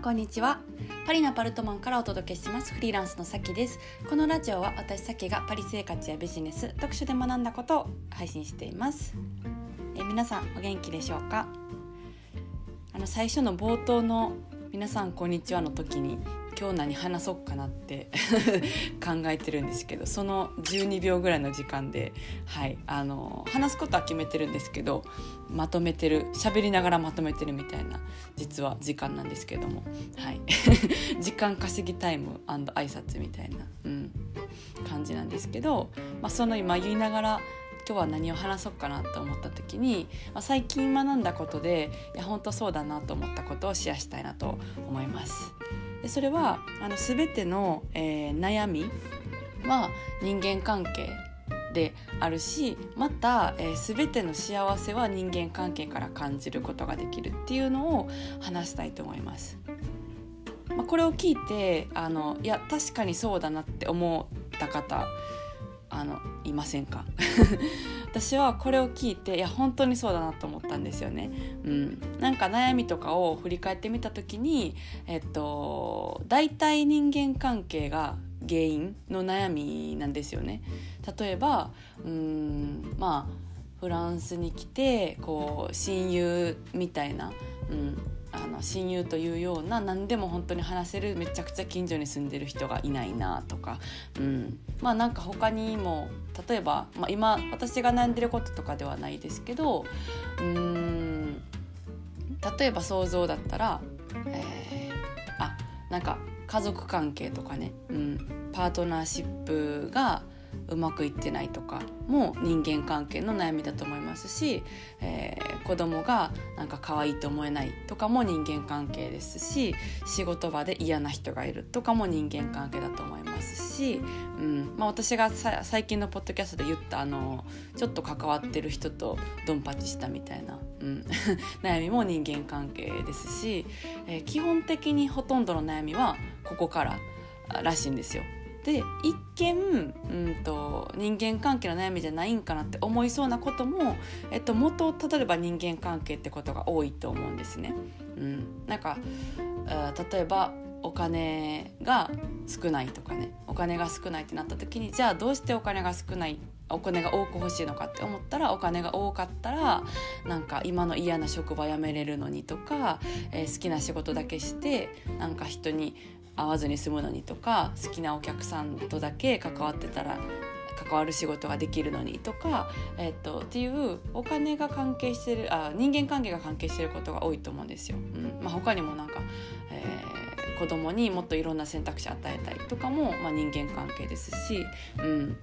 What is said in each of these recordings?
んこんにちは。パリのパルトマンからお届けします。フリーランスのさきです。このラジオは私さきがパリ生活やビジネス読書で学んだことを配信しています。え皆さんお元気でしょうか？あの最初の冒頭の皆さんこんにちはの時に今日何話そうかなって 考えてるんですけどその12秒ぐらいの時間で、はい、あの話すことは決めてるんですけどまとめてる喋りながらまとめてるみたいな実は時間なんですけども、はい、時間稼ぎタイム挨拶みたいな、うん、感じなんですけど、まあ、その今言いながら今日は何を話そうかなと思った時に、まあ、最近学んだことでいや本当そうだなと思ったことをシェアしたいなと思います。でそれはあの全ての、えー、悩みは人間関係であるしまた、えー、全ての幸せは人間関係から感じることができるっていうのを話したいと思います。まあ、これを聞いてあのいや確かにそうだなって思った方あのいませんか？私はこれを聞いていや本当にそうだなと思ったんですよね。うん、なんか悩みとかを振り返ってみた時にえっと大体人間関係が原因の悩みなんですよね。例えばうんまあフランスに来てこう親友みたいな、うん、あの親友というような何でも本当に話せるめちゃくちゃ近所に住んでる人がいないなとか、うん、まあなんか他にも例えば、まあ、今私が悩んでることとかではないですけどうん。例えば想像だったら、えー、あなんか家族関係とかね、うん、パートナーシップがうまくいってないとかも人間関係の悩みだと思いますし、えー、子供がなんか可愛いと思えないとかも人間関係ですし仕事場で嫌な人がいるとかも人間関係だと思いますし、うんまあ、私が最近のポッドキャストで言ったあのちょっと関わってる人とドンパチしたみたいな、うん、悩みも人間関係ですし、えー、基本的にほとんどの悩みはここかららしいんですよ。で一見、うんと、人間関係の悩みじゃないんかなって思いそうなことも、えっと、元例えば人間関係ってことが多いと思うんですね。うん、なんか例えばお金が少ないとかねお金が少ないってなった時にじゃあどうしてお金が少ないお金が多く欲しいのかって思ったらお金が多かったらなんか今の嫌な職場辞めれるのにとか、えー、好きな仕事だけしてなんか人に会わずに済むのにとか好きなお客さんとだけ関わってたら関わる仕事ができるのにとか、え、っとっていうお金が関係してるあ人間関係が関係してることが多いと思うんですよ。うんまあ、他にもなんか、えー、子供にもっといろんな選択肢与えたりとかも、まあ、人間関係ですし、うん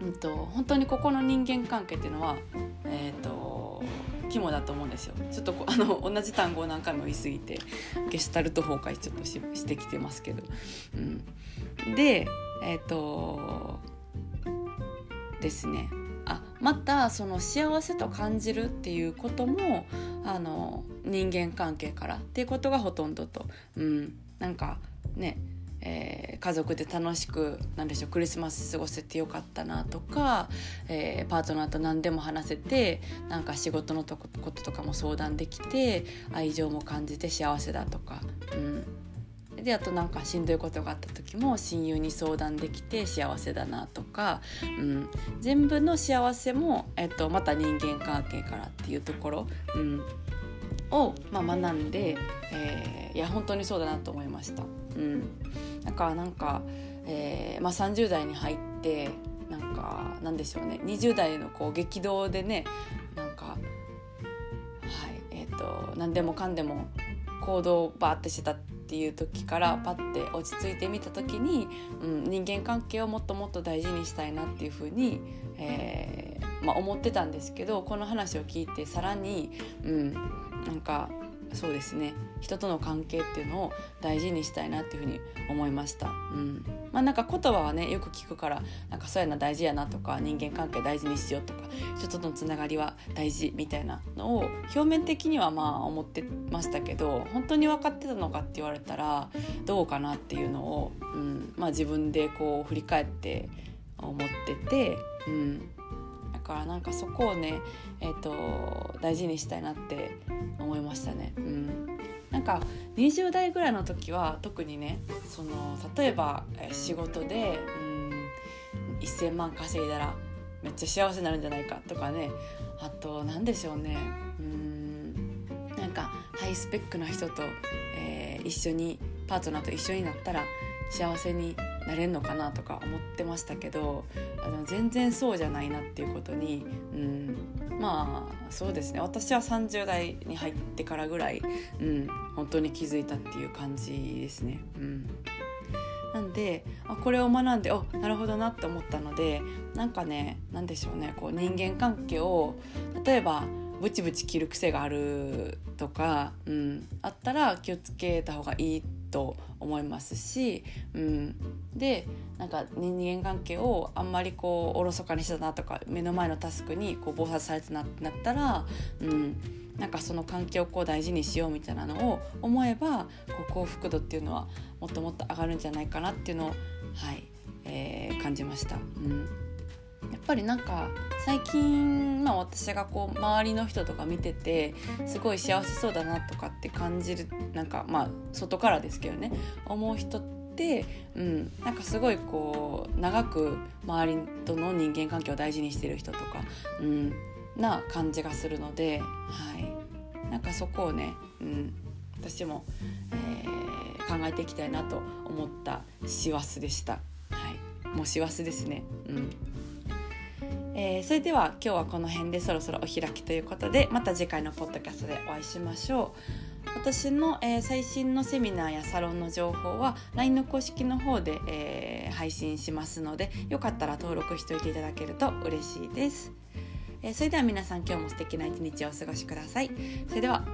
うんと、本当にここの人間関係っていうのは、えー肝だと思うんですよ。ちょっとあの同じ単語を何回も言い過ぎてゲシュタルト崩壊ちょっとししてきてますけど、うん、でえっ、ー、とですね。あまたその幸せと感じるっていうこともあの人間関係からっていうことがほとんどと、うん、なんかねえー、家族で楽しくなんでしょうクリスマス過ごせてよかったなとか、えー、パートナーと何でも話せてなんか仕事のとこととかも相談できて愛情も感じて幸せだとか、うん、であとなんかしんどいことがあった時も親友に相談できて幸せだなとか、うん、全部の幸せも、えっと、また人間関係からっていうところ、うん、を、まあ、学んで、えー、いや本当にそうだなと思いました。うん、だからなんか、えーまあ、30代に入ってなんかなんでしょうね20代のこう激動でねなんかはいえっ、ー、と何でもかんでも行動をバーってしてたっていう時からパッて落ち着いてみた時に、うん、人間関係をもっともっと大事にしたいなっていうふうに、えーまあ、思ってたんですけどこの話を聞いてさらに、うん、なんかそうですね人との関係っていうのを大事にしたいなっていうふうに思いました。うんまあ、なんか言葉はねよく聞くからなんかそうやな大事やなとか人間関係大事にしようとか人とのつながりは大事みたいなのを表面的にはまあ思ってましたけど本当に分かってたのかって言われたらどうかなっていうのを、うんまあ、自分でこう振り返って思ってて、うん、からなんかそこをね、えーと、大事にしたいなって思いましたね。うん、なんか20代ぐらいの時は特にねその例えば仕事でうん1,000万稼いだらめっちゃ幸せになるんじゃないかとかね。あと何でしょうね。うんなんかハイスペックな人と、えー、一緒にパートナーと一緒になったら幸せになれるのかなとか思ってましたけどあの全然そうじゃないなっていうことに、うん、まあそうですね。私は30代に入ってからぐらい、うん、本当に気づいたっていう感じですね。うん。なんであこれを学んでおなるほどなって思ったのでなんかね何でしょうね。こう人間関係を例えばブチブチ切る癖があるとか、うん、あったら気をつけた方がいいと思いますし、うん、でなんか人間関係をあんまりこうおろそかにしたなとか目の前のタスクにこう暴発されてなってなったら、うん、なんかその関係をこう大事にしようみたいなのを思えばこう幸福度っていうのはもっともっと上がるんじゃないかなっていうのを、はいえー、感じました。うん。やっぱりなんか最近、まあ、私がこう周りの人とか見ててすごい幸せそうだなとかって感じるなんかまあ外からですけどね思う人って、うん、なんかすごいこう長く周りとの人間関係を大事にしてる人とか、うん、な感じがするので、はい、なんかそこをね、うん、私も、えー、考えていきたいなと思った師走でした。はい、もう師走ですね。うんえー、それでは今日はこの辺でそろそろお開きということでまた次回のポッドキャストでお会いしましょう。私の、えー、最新のセミナーやサロンの情報は LINE の公式の方で、えー、配信しますのでよかったら登録しておいていただけると嬉しいです、えそれでは皆さん今日も素敵な一日をお過ごしください。それでは